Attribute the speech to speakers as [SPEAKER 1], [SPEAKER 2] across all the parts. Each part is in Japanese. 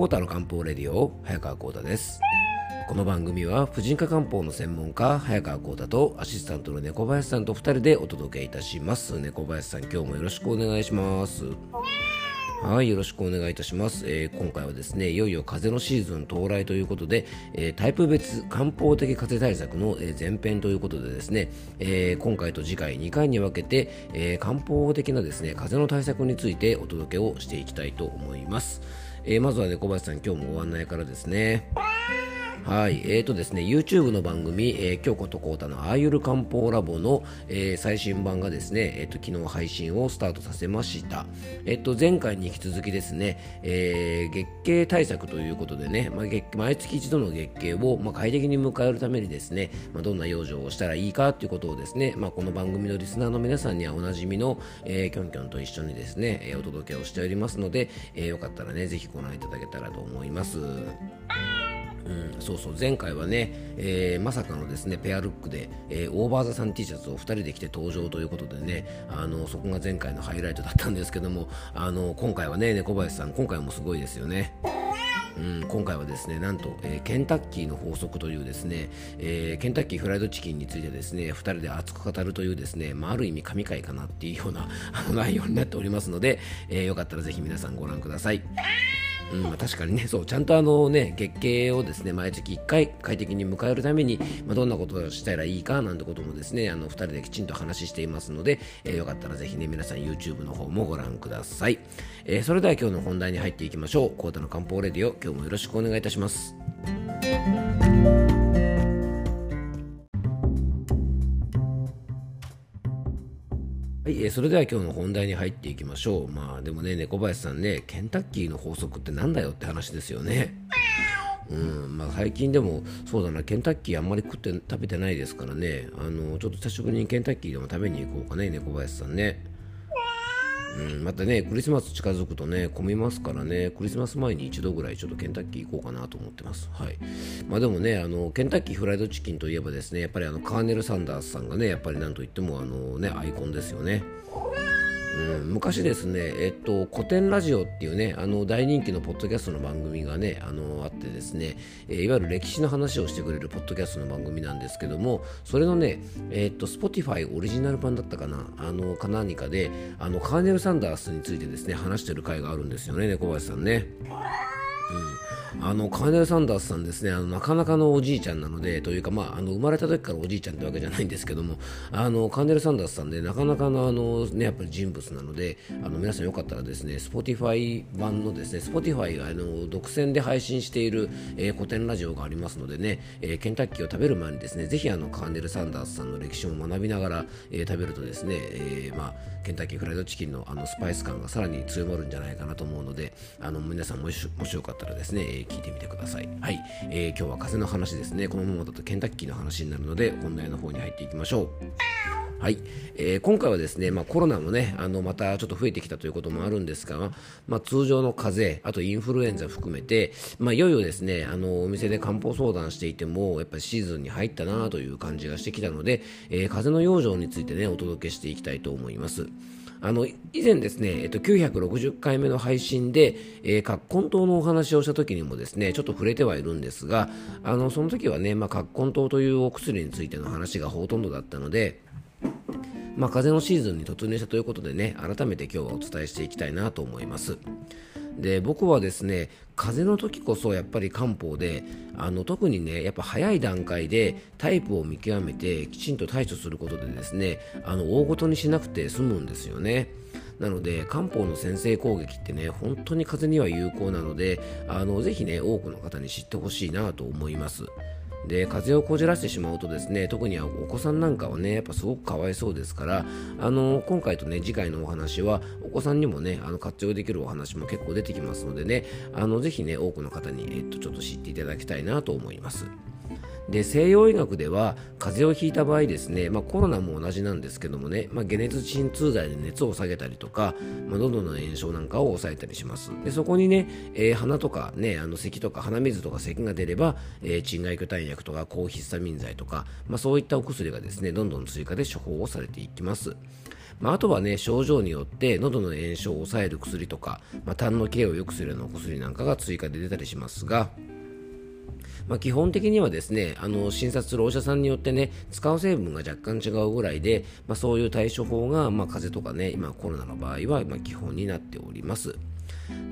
[SPEAKER 1] コータの漢方レディオ早川コータです。この番組は婦人科漢方の専門家早川コータとアシスタントの猫林さんと2人でお届けいたします。猫林さん今日もよろしくお願いします。はい、よろしくお願いいたします、えー、今回はですね、いよいよ風邪のシーズン到来ということで、えー、タイプ別漢方的風邪対策の、え前編ということでですね、えー、今回と次回2回に分けて、え漢方的なですね、風邪の対策についてお届けをしていきたいと思います。えまずはね、小林さん、今日もご案内からですね。はい、えーとですね、YouTube の番組、えー、京子とコータのアーユル漢方ラボの、えー、最新版がですね、えーと、昨日配信をスタートさせました。えっ、ー、と、前回に引き続きですね、えー、月経対策ということでね、まあ、月毎月一度の月経を、まあ、快適に迎えるためにですね、まあ、どんな養生をしたらいいかということをですね、まあ、この番組のリスナーの皆さんにはおなじみの、えー、キョンキョンと一緒にですね、えー、お届けをしておりますので、えー、よかったらね、ぜひご覧いただけたらと思います。うん、そうそう前回はね、えー、まさかのですねペアルックで、えー、オーバーザさん T シャツを2人で着て登場ということでねあのそこが前回のハイライトだったんですけどもあの今回はね猫林さん今回もすごいですよね。うん、今回はですねなんと、えー、ケンタッキーの法則というですね、えー、ケンタッキーフライドチキンについてですね2人で熱く語るというですね、まあ、ある意味神回かなっていうような内容になっておりますので、えー、よかったらぜひ皆さんご覧ください。うん。まあ、確かにねそうちゃんとあの、ね、月経をですね毎月1回快適に迎えるために、まあ、どんなことをしたらいいかなんてこともですねあの2人できちんと話していますので、えー、よかったらぜひね皆さん YouTube の方もご覧ください、えー、それでは今日の本題に入っていきましょう。コータの漢方レディオ今日もよろしくお願いいたします。え、それでは今日の本題に入っていきましょう。まあでもね、猫林さんね、ケンタッキーの法則ってなんだよって話ですよね。うんまあ、最近でもそうだなケンタッキーあんまり食って食べてないですからねあのちょっと久しぶりにケンタッキーでも食べに行こうかね猫林さんねうん、またね、クリスマス近づくとね、混みますからね、クリスマス前に一度ぐらいちょっとケンタッキー行こうかなと思ってます。はい。まあでもね、あの、ケンタッキーフライドチキンといえばですね、やっぱりあの、カーネル・サンダースさんがね、やっぱりなんといってもあのね、アイコンですよね。うん、昔ですね、えっと、古典ラジオっていうね、あの大人気のポッドキャストの番組がね、あのあってですね、え、いわゆる歴史の話をしてくれるポッドキャストの番組なんですけども、それのね、えっと、Spotify オリジナル版だったかな、あの、か何かで、あの、カーネル・サンダースについてですね、話してる回があるんですよね、猫林さんね。うん。あのカーネル・サンダースさんですねあのなかなかのおじいちゃんなのでというか、まあ、あの生まれた時からおじいちゃんってわけじゃないんですけどもあのカーネル・サンダースさんでなかなかのあの、ね、やっぱり人物なのであの皆さんよかったらですね Spotify 版のですね Spotify があの独占で配信している、えー、古典ラジオがありますのでね、えー、ケンタッキーを食べる前にですねぜひあのカーネル・サンダースさんの歴史を学びながら、えー、食べるとですね、えまあ、ケンタッキーフライドチキンのあのスパイス感がさらに強まるんじゃないかなと思うのであの皆さんもしもしよかったらたらですね、えー、聞いてみてください。はい、えー、今日は風の話ですね。このままだとケンタッキーの話になるので、本題の方に入っていきましょう。はい、えー、今回はですね、まあ、コロナもね、あのまたちょっと増えてきたということもあるんですが、まあ、通常の風邪、あとインフルエンザ含めて、まあ、いよいよですね、あのお店で漢方相談していても、やっぱりシーズンに入ったなという感じがしてきたので、えー、風邪の養生についてね、お届けしていきたいと思います。あの以前ですね、えっと、960回目の配信で、えー、葛根湯のお話をした時にもですね、ちょっと触れてはいるんですが、あのその時はね、まあ、葛根湯というお薬についての話がほとんどだったので、まあ、風のシーズンに突入したということでね、改めて今日はお伝えしていきたいなと思います。で僕はですね風邪の時こそやっぱり漢方であの特にねやっぱ早い段階でタイプを見極めてきちんと対処することでですねあの大ごとにしなくて済むんですよね。なので漢方の先制攻撃ってね本当に風邪には有効なのであのぜひね多くの方に知ってほしいなと思います。で風邪をこじらせてしまうとですね特にお子さんなんかはねやっぱすごくかわいそうですからあの今回とね次回のお話はお子さんにもねあの活用できるお話も結構出てきますのでねあのぜひね多くの方に、えっと、ちょっと知っていただきたいなと思います。で西洋医学では風邪をひいた場合ですね、まあ、コロナも同じなんですけどもね、まあ、解熱鎮痛剤で熱を下げたりとか、まあ、喉の炎症なんかを抑えたりします。でそこにね、えー、鼻とかねあの咳とか鼻水とか咳が出れば、えー、鎮外巨体薬とか抗ヒスタミン剤とか、まあ、そういったお薬がですねどんどん追加で処方をされていきます。まあ、あとはね症状によって喉の炎症を抑える薬とか、まあ、痰の経を良くするようなお薬なんかが追加で出たりしますがまあ、基本的にはですねあの診察するお医者さんによってね使う成分が若干違うぐらいで、まあ、そういう対処法が、まあ、風邪とかね今コロナの場合は、まあ、基本になっております。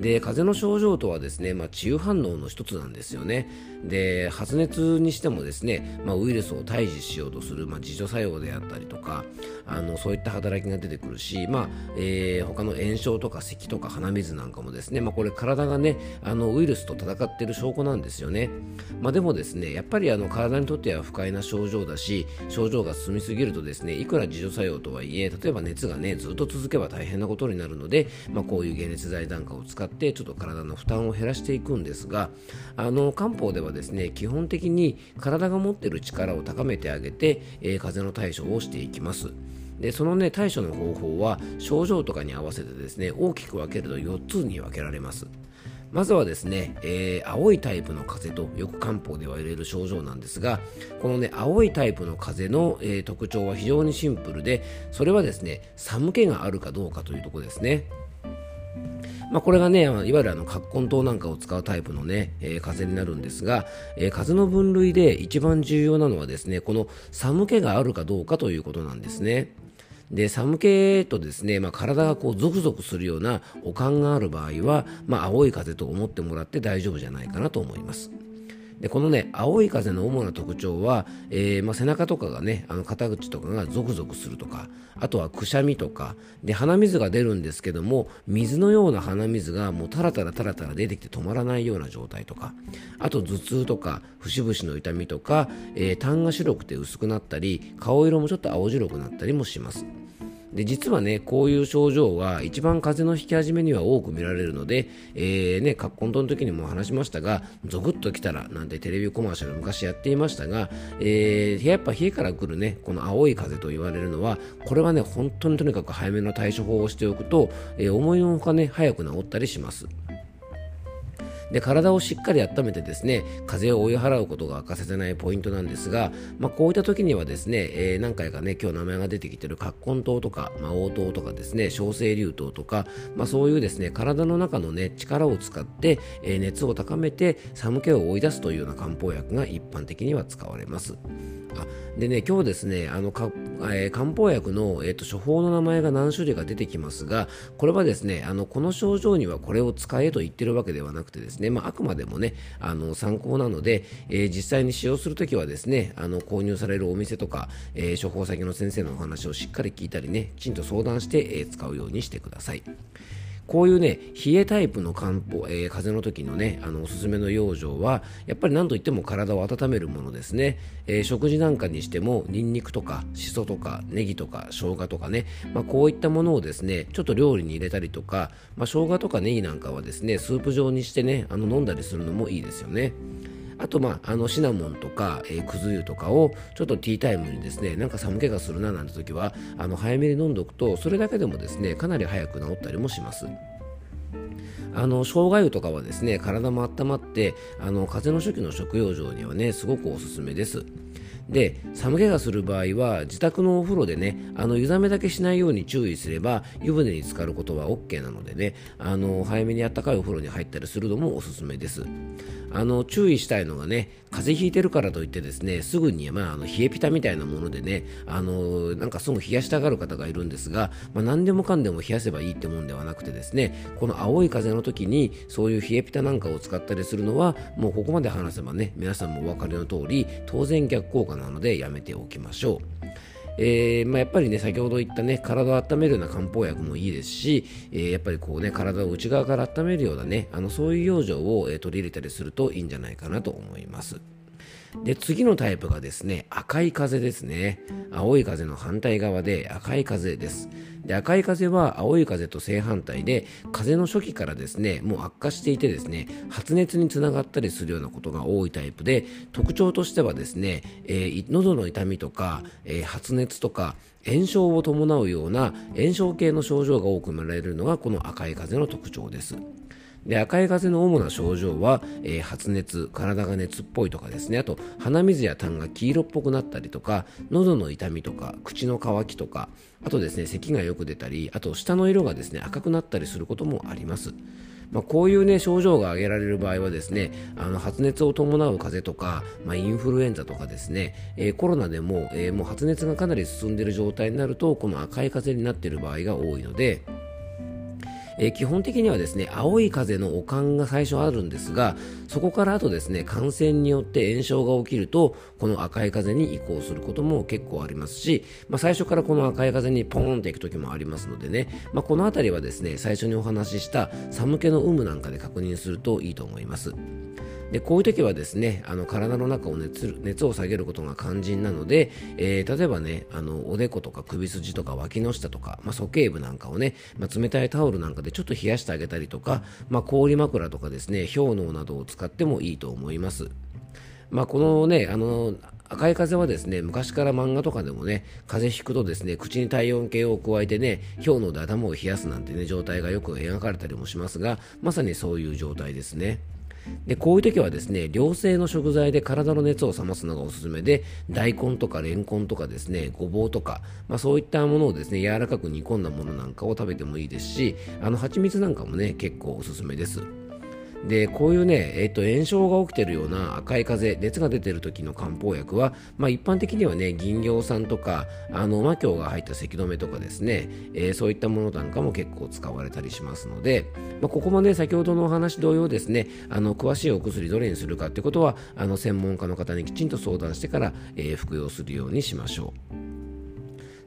[SPEAKER 1] で風邪の症状とはですね、まあ、治癒反応の一つなんですよね。で発熱にしてもですね、まあ、ウイルスを退治しようとする、まあ、自助作用であったりとかあのそういった働きが出てくるし、まあえー、他の炎症とか咳とか鼻水なんかもですね、まあ、これ体がねあのウイルスと戦っている証拠なんですよね、まあ、でもですねやっぱりあの体にとっては不快な症状だし症状が進みすぎるとですねいくら自助作用とはいえ例えば熱がねずっと続けば大変なことになるので、まあ、こういう解熱剤なんかを使ってちょっと体の負担を減らしていくんですがあの漢方ではですね基本的に体が持っている力を高めてあげて、えー、風邪の対処をしていきます。でそのね対処の方法は症状とかに合わせてですね大きく分けると4つに分けられますまずはですね、えー、青いタイプの風邪とよく漢方では入れる症状なんですがこのね青いタイプの風邪の、えー、特徴は非常にシンプルでそれはですね寒気があるかどうかというところですねまあ、これがね、いわゆるあの葛根湯なんかを使うタイプのね、えー、風になるんですが、えー、風の分類で一番重要なのはですね、この寒気があるかどうかということなんですね。で寒気とですね、まあ、体がこうゾクゾクするような悪感がある場合は、まあ、青い風と思ってもらって大丈夫じゃないかなと思います。でこのね青い風の主な特徴は、えー、まあ、背中とかがねあの肩口とかがゾクゾクするとかあとはくしゃみとかで鼻水が出るんですけども水のような鼻水がもうタラタラタラタラ出てきて止まらないような状態とかあと頭痛とか節々の痛みとか、えー、痰が白くて薄くなったり顔色もちょっと青白くなったりもします。で実はねこういう症状は一番風邪の引き始めには多く見られるので、えー、ね、カッコントの時にも話しましたがゾクッときたらなんてテレビコマーシャル昔やっていましたが、えー、やっぱ冷えから来るねこの青い風と言われるのはこれはね本当にとにかく早めの対処法をしておくと、えー、思いのほかね早く治ったりします。で体をしっかり温めてですね風邪を追い払うことが欠かせないポイントなんですが、まあ、こういった時にはですね、えー、何回かね今日名前が出てきている葛根湯とか魔王糖とかですね小生竜糖とか、まあ、そういうですね体の中のね力を使って、えー、熱を高めて寒気を追い出すというような漢方薬が一般的には使われます。あでね、今日ですね、あのえー、漢方薬の、えーと、処方の名前が何種類か出てきますが、これはですね、あのこの症状にはこれを使えと言ってるわけではなくてですね、まあ、あくまでもね、あの参考なので、えー、実際に使用するときはですね、あの購入されるお店とか、えー、処方先の先生のお話をしっかり聞いたりね、きちんと相談して、え、使うようにしてください。こういうね、冷えタイプの漢方、えー、風邪の時のね、あの、おすすめの養生は、やっぱり何といっても体を温めるものですね。えー、食事なんかにしても、ニンニクとか、しそとか、ネギとか、生姜とかね、まあ、こういったものをですね、ちょっと料理に入れたりとか、まあ、生姜とかネギなんかはですね、スープ状にしてね、あの、飲んだりするのもいいですよね。あと、まあ、あのシナモンとか、えー、くず湯とかをちょっとティータイムにですねなんか寒気がするななんて時はあの早めに飲んどくとそれだけでもですねかなり早く治ったりもします。あの生姜湯とかはですね体も温まってあの風邪の初期の食用状にはねすごくおすすめです。で寒気がする場合は自宅のお風呂でねあの湯冷めだけしないように注意すれば湯船に浸かることは OK なのでねあの早めにあったかいお風呂に入ったりするのもおすすめです。あの注意したいのがね風邪ひいてるからといってですねすぐに、まあ、あの冷えピタみたいなものでねあのなんかすぐ冷やしたがる方がいるんですが、まあ、何でもかんでも冷やせばいいってもんではなくてですねこの青い風の時にそういう冷えピタなんかを使ったりするのはもうここまで話せばね皆さんもお分かりの通り当然逆効果なのでやめておきましょう。えーまあ、やっぱりね先ほど言ったね体を温めるような漢方薬もいいですし、えー、やっぱりこうね体を内側から温めるようなねあのそういう養生を、えー、取り入れたりするといいんじゃないかなと思います。で次のタイプがですね赤い風ですね。青い風の反対側で赤い風です。で赤い風は青い風と正反対で風の初期からですねもう悪化していてですね発熱につながったりするようなことが多いタイプで特徴としてはですね、えー、喉の痛みとか、えー、発熱とか炎症を伴うような炎症系の症状が多く見られるのがこの赤い風の特徴です。で赤い風邪の主な症状は、えー、発熱体が熱っぽいとかですね。あと鼻水や痰が黄色っぽくなったりとか喉の痛みとか口の渇きとかあとですね咳がよく出たりあと舌の色がですね赤くなったりすることもあります。まあ、こういう、ね、症状が挙げられる場合はですねあの発熱を伴う風邪とか、まあ、インフルエンザとかですね、えー、コロナでも,、えー、もう発熱がかなり進んでいる状態になるとこの赤い風邪になっている場合が多いのでえー、基本的にはですね青い風の悪寒が最初あるんですがそこからあとですね感染によって炎症が起きるとこの赤い風に移行することも結構ありますし、まあ、最初からこの赤い風にポーンっていく時もありますのでね、まあ、この辺りはですね最初にお話しした寒気の有無なんかで確認するといいと思います。でこういう時はですねあの体の中を熱熱を下げることが肝心なので、えー、例えばねあのおでことか首筋とか脇の下とか、まあ、鼠径部なんかをね、まあ、冷たいタオルなんかでちょっと冷やしてあげたりとか、まあ、氷枕とかですね氷のうなどを使ってもいいと思います。まあ、このねあの赤い風はですね昔から漫画とかでもね風邪ひくとですね口に体温計を加えてね氷ので頭を冷やすなんてね状態がよく描かれたりもしますがまさにそういう状態ですね。でこういう時はですね良性の食材で体の熱を冷ますのがおすすめで大根とかレンコンとかですねごぼうとか、まあ、そういったものをですね柔らかく煮込んだものなんかを食べてもいいですしあの蜂蜜なんかもね結構おすすめです。でこういうね、えー、と炎症が起きてるような赤い風熱が出てる時の漢方薬は、まあ、一般的にはね銀行酸とかあの魔境が入った咳止めとかですね、えー、そういったものなんかも結構使われたりしますので、まあ、ここもね先ほどのお話同様ですねあの詳しいお薬どれにするかってことはあの専門家の方にきちんと相談してから、えー、服用するようにしましょう。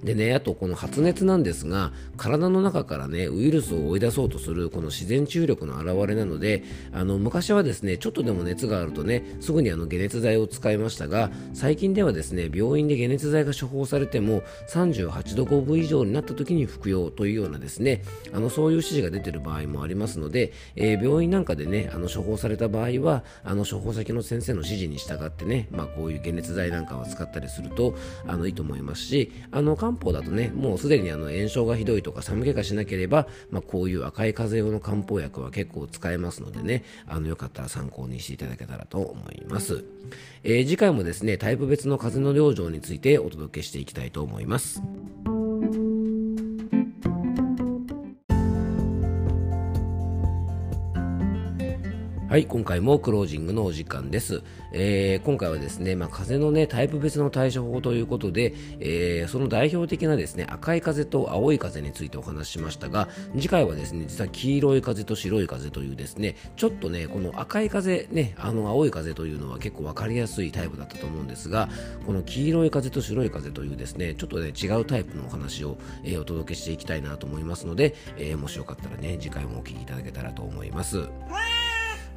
[SPEAKER 1] でね、あとこの発熱なんですが、体の中からね、ウイルスを追い出そうとするこの自然注力の表れなので、あの昔はですね、ちょっとでも熱があるとね、すぐにあの解熱剤を使いましたが、最近ではですね、病院で解熱剤が処方されても、38度5分以上になった時に服用というようなですね、あのそういう指示が出てる場合もありますので、えー、病院なんかでね、あの処方された場合は、あの処方先の先生の指示に従ってね、まあこういう解熱剤なんかを使ったりすると、あのいいと思いますし、あの漢方だとね、もうすでにあの炎症がひどいとか寒気がしなければ、まあ、こういう赤い風邪用の漢方薬は結構使えますのでね、あのよかったら参考にしていただけたらと思います。えー、次回もですね、タイプ別の風邪の療状についてお届けしていきたいと思います。はい、今回もクロージングのお時間です。えー、今回はですね、まあ、風のね、タイプ別の対処法ということで、えー、その代表的なですね、赤い風と青い風についてお話ししましたが、次回はですね、実は黄色い風と白い風というですね、ちょっとね、この赤い風、ね、あの青い風というのは結構わかりやすいタイプだったと思うんですが、この黄色い風と白い風というですね、ちょっとね、違うタイプのお話を、えー、お届けしていきたいなと思いますので、えもしよかったらね、次回もお聴きいただけたらと思います。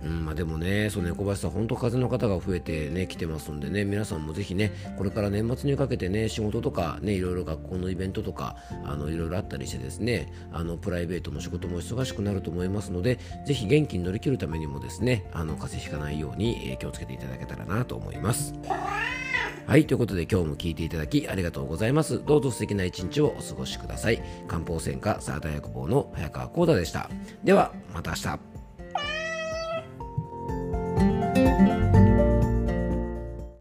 [SPEAKER 1] うんまあ、でもね、その猫林さん、本当、風の方が増えてね、来てますんでね、皆さんもぜひね、これから年末にかけてね、仕事とか、ね、いろいろ学校のイベントとか、あのいろいろあったりしてですね、あのプライベートも仕事も忙しくなると思いますので、ぜひ元気に乗り切るためにもですね、あの風邪ひかないように、え、気をつけていただけたらなと思います。はい、ということで今日も聞いていただきありがとうございます。どうぞ素敵な一日をお過ごしください。漢方専科サータ薬房の早川幸太でした。では、また明日。